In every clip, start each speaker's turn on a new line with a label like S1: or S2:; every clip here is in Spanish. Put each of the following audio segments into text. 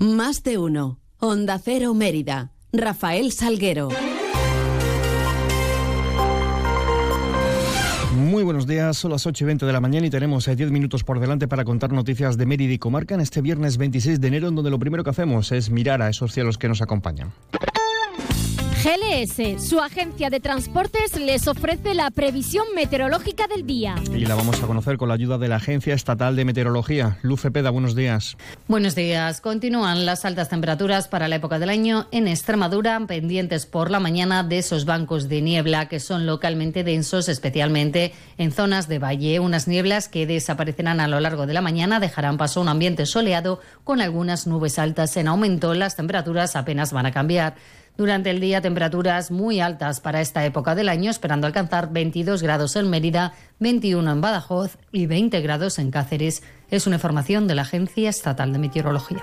S1: Más de uno. Onda Cero Mérida. Rafael Salguero.
S2: Muy buenos días, son las 8 y 20 de la mañana y tenemos 10 eh, minutos por delante para contar noticias de Mérida y Comarca en este viernes 26 de enero, en donde lo primero que hacemos es mirar a esos cielos que nos acompañan.
S3: GLS, su agencia de transportes, les ofrece la previsión meteorológica del día.
S2: Y la vamos a conocer con la ayuda de la Agencia Estatal de Meteorología. Luce Peda, buenos días.
S4: Buenos días. Continúan las altas temperaturas para la época del año en Extremadura, pendientes por la mañana de esos bancos de niebla que son localmente densos, especialmente en zonas de valle. Unas nieblas que desaparecerán a lo largo de la mañana, dejarán paso a un ambiente soleado con algunas nubes altas en aumento. Las temperaturas apenas van a cambiar. Durante el día, temperaturas muy altas para esta época del año, esperando alcanzar 22 grados en Mérida, 21 en Badajoz y 20 grados en Cáceres. Es una información de la Agencia Estatal de Meteorología.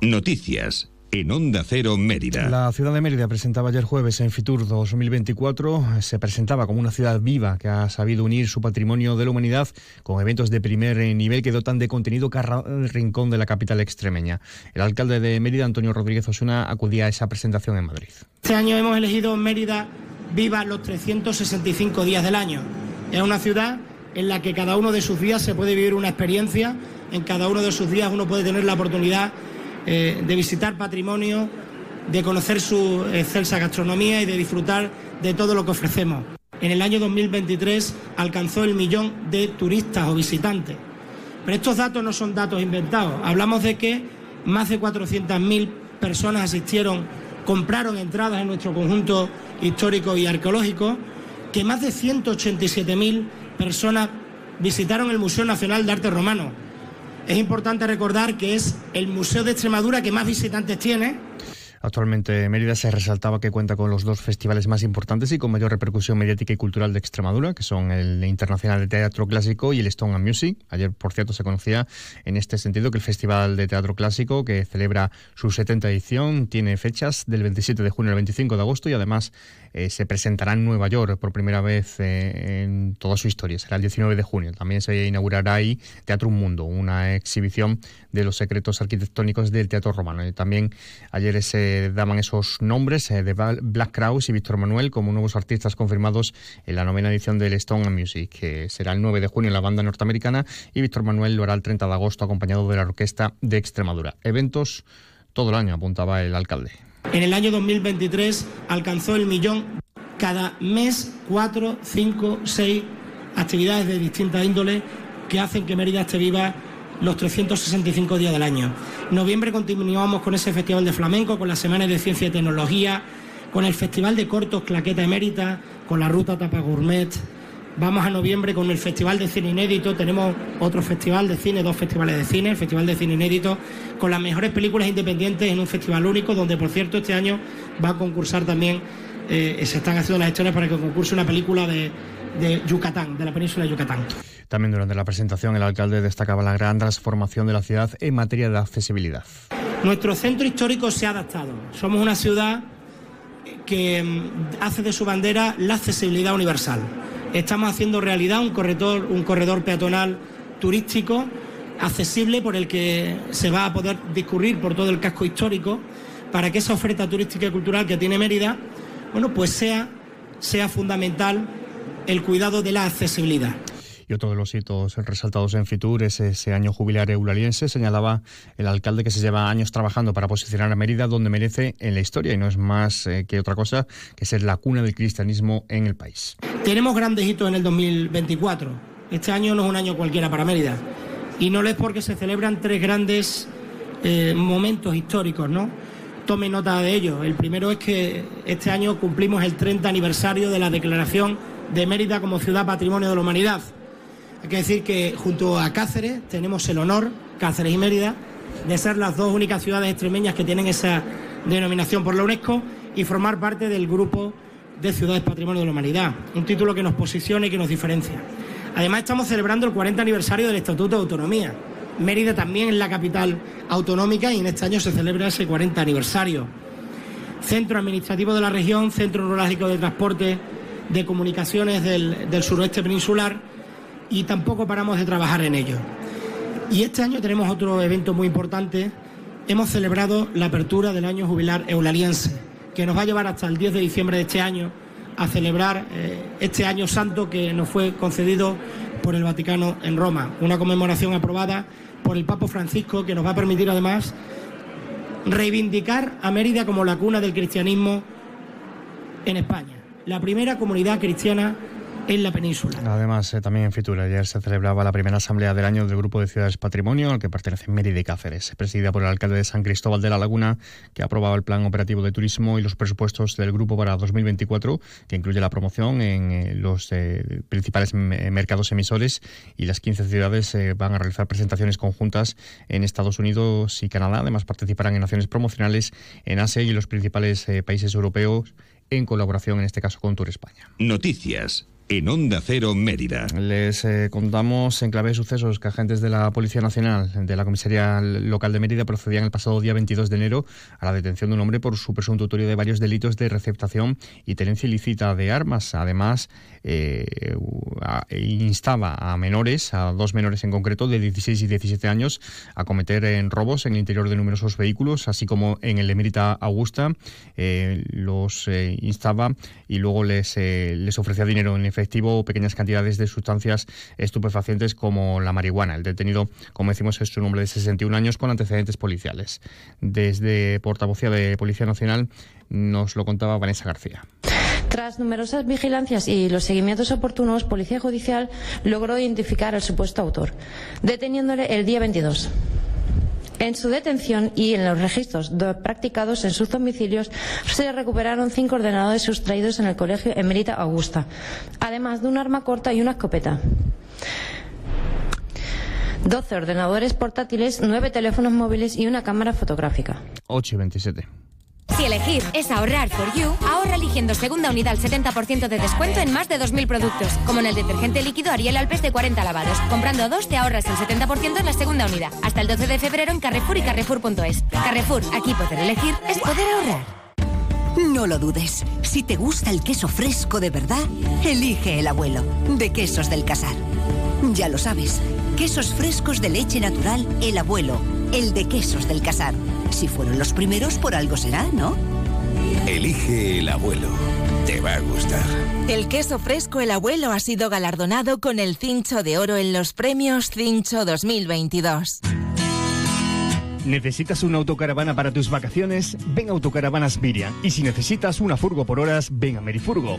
S5: Noticias en Onda Cero Mérida.
S2: La ciudad de Mérida presentaba ayer jueves en Fitur 2024. Se presentaba como una ciudad viva que ha sabido unir su patrimonio de la humanidad con eventos de primer nivel que dotan de contenido cada rincón de la capital extremeña. El alcalde de Mérida, Antonio Rodríguez Osuna, acudía a esa presentación en Madrid.
S6: Este año hemos elegido Mérida viva los 365 días del año. Es una ciudad en la que cada uno de sus días se puede vivir una experiencia, en cada uno de sus días uno puede tener la oportunidad eh, de visitar patrimonio, de conocer su excelsa gastronomía y de disfrutar de todo lo que ofrecemos. En el año 2023 alcanzó el millón de turistas o visitantes. Pero estos datos no son datos inventados. Hablamos de que más de 400.000 personas asistieron, compraron entradas en nuestro conjunto histórico y arqueológico, que más de 187.000 personas visitaron el Museo Nacional de Arte Romano. Es importante recordar que es el museo de Extremadura que más visitantes tiene
S2: Actualmente Mérida se resaltaba que cuenta con los dos festivales más importantes y con mayor repercusión mediática y cultural de Extremadura, que son el Internacional de Teatro Clásico y el Stone and Music. Ayer, por cierto, se conocía en este sentido que el Festival de Teatro Clásico, que celebra su 70 edición, tiene fechas del 27 de junio al 25 de agosto y además eh, se presentará en Nueva York por primera vez eh, en toda su historia. Será el 19 de junio. También se inaugurará ahí Teatro Un Mundo, una exhibición de los secretos arquitectónicos del teatro romano. Y también ayer se daban esos nombres eh, de Black Krause y Víctor Manuel como nuevos artistas confirmados en la novena edición del Stone Music, que será el 9 de junio en la banda norteamericana y Víctor Manuel lo hará el 30 de agosto acompañado de la Orquesta de Extremadura. Eventos todo el año, apuntaba el alcalde.
S6: En el año 2023 alcanzó el millón cada mes, cuatro, cinco, seis actividades de distintas índoles que hacen que Mérida esté viva los 365 días del año. En noviembre continuamos con ese Festival de Flamenco, con las Semanas de Ciencia y Tecnología, con el Festival de Cortos Claqueta Emérita, con la Ruta Tapa Gourmet. Vamos a noviembre con el Festival de Cine Inédito, tenemos otro festival de cine, dos festivales de cine, el Festival de Cine Inédito, con las mejores películas independientes en un festival único, donde por cierto este año va a concursar también, eh, se están haciendo las historias para que concurse una película de, de Yucatán, de la península de Yucatán.
S2: También durante la presentación el alcalde destacaba la gran transformación de la ciudad en materia de accesibilidad.
S6: Nuestro centro histórico se ha adaptado. Somos una ciudad que mm, hace de su bandera la accesibilidad universal. Estamos haciendo realidad un corredor, un corredor peatonal turístico accesible por el que se va a poder discurrir por todo el casco histórico para que esa oferta turística y cultural que tiene Mérida, bueno, pues sea, sea fundamental el cuidado de la accesibilidad.
S2: Y otro de los hitos resaltados en Fitur es ese año jubilar eulaliense. Señalaba el alcalde que se lleva años trabajando para posicionar a Mérida donde merece en la historia y no es más eh, que otra cosa que ser la cuna del cristianismo en el país.
S6: Tenemos grandes hitos en el 2024. Este año no es un año cualquiera para Mérida. Y no lo es porque se celebran tres grandes eh, momentos históricos, ¿no? Tome nota de ello. El primero es que este año cumplimos el 30 aniversario de la declaración de Mérida como ciudad patrimonio de la humanidad. Hay que decir que junto a Cáceres tenemos el honor, Cáceres y Mérida, de ser las dos únicas ciudades extremeñas que tienen esa denominación por la UNESCO y formar parte del grupo de ciudades patrimonio de la humanidad, un título que nos posiciona y que nos diferencia. Además estamos celebrando el 40 aniversario del Estatuto de Autonomía. Mérida también es la capital autonómica y en este año se celebra ese 40 aniversario. Centro administrativo de la región, centro neurálgico de transporte, de comunicaciones del, del suroeste peninsular y tampoco paramos de trabajar en ello. Y este año tenemos otro evento muy importante. Hemos celebrado la apertura del año jubilar eulaliense, que nos va a llevar hasta el 10 de diciembre de este año a celebrar eh, este año santo que nos fue concedido por el Vaticano en Roma. Una conmemoración aprobada por el Papa Francisco que nos va a permitir además reivindicar a Mérida como la cuna del cristianismo en España. La primera comunidad cristiana en la península.
S2: Además, eh, también en Fitura, ayer se celebraba la primera asamblea del año del Grupo de Ciudades Patrimonio, al que pertenecen Mérida y Cáceres, presidida por el alcalde de San Cristóbal de la Laguna, que aprobaba el plan operativo de turismo y los presupuestos del grupo para 2024, que incluye la promoción en eh, los eh, principales mercados emisores y las 15 ciudades van a realizar presentaciones conjuntas en Estados Unidos y Canadá. Además, participarán en acciones promocionales en Asia y los principales países europeos en colaboración, en este caso, con Tour España.
S5: Noticias en Onda Cero Mérida.
S2: Les eh, contamos en clave de sucesos que agentes de la Policía Nacional de la Comisaría Local de Mérida procedían el pasado día 22 de enero a la detención de un hombre por su presunto autoría de varios delitos de receptación y tenencia ilícita de armas. Además, eh, instaba a menores, a dos menores en concreto, de 16 y 17 años, a cometer en robos en el interior de numerosos vehículos, así como en el Emérita Augusta. Eh, los instaba y luego les, les ofrecía dinero en efectivo pequeñas cantidades de sustancias estupefacientes como la marihuana. El detenido, como decimos, es un hombre de 61 años con antecedentes policiales. Desde portavocía de Policía Nacional nos lo contaba Vanessa García.
S7: Tras numerosas vigilancias y los seguimientos oportunos, Policía Judicial logró identificar al supuesto autor, deteniéndole el día 22. En su detención y en los registros practicados en sus domicilios se recuperaron cinco ordenadores sustraídos en el colegio Emerita Augusta, además de un arma corta y una escopeta. 12 ordenadores portátiles, 9 teléfonos móviles y una cámara fotográfica.
S2: 8 y 27.
S8: Si elegir es ahorrar for you, ahorra eligiendo segunda unidad al 70% de descuento en más de 2.000 productos, como en el detergente líquido Ariel Alpes de 40 lavados. Comprando dos te ahorras el 70% en la segunda unidad. Hasta el 12 de febrero en Carrefour y Carrefour.es. Carrefour, aquí poder elegir es poder ahorrar.
S9: No lo dudes. Si te gusta el queso fresco de verdad, elige el abuelo, de Quesos del Casar. Ya lo sabes, quesos frescos de leche natural, el abuelo, el de Quesos del Casar. Si fueron los primeros, por algo será, ¿no?
S5: Elige el abuelo. Te va a gustar.
S10: El queso fresco El Abuelo ha sido galardonado con el Cincho de Oro en los premios Cincho 2022.
S11: ¿Necesitas una autocaravana para tus vacaciones? Ven a Autocaravanas Miriam. Y si necesitas una furgo por horas, ven a Merifurgo.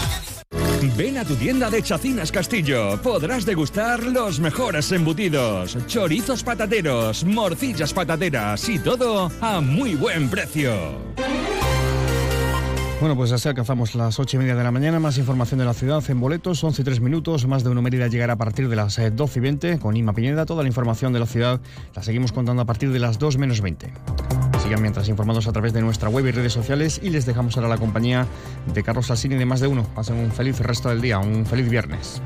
S12: Ven a tu tienda de Chacinas Castillo. Podrás degustar los mejores embutidos, chorizos patateros, morcillas patateras y todo a muy buen precio.
S2: Bueno, pues así alcanzamos las ocho y media de la mañana. Más información de la ciudad en boletos, 11 y 3 minutos. Más de una Mérida llegará a partir de las 12 y 20 con Ima Piñeda. Toda la información de la ciudad la seguimos contando a partir de las 2 menos 20 mientras informados a través de nuestra web y redes sociales y les dejamos ahora la compañía de Carlos Salsini de Más de Uno. Pasen un feliz resto del día, un feliz viernes.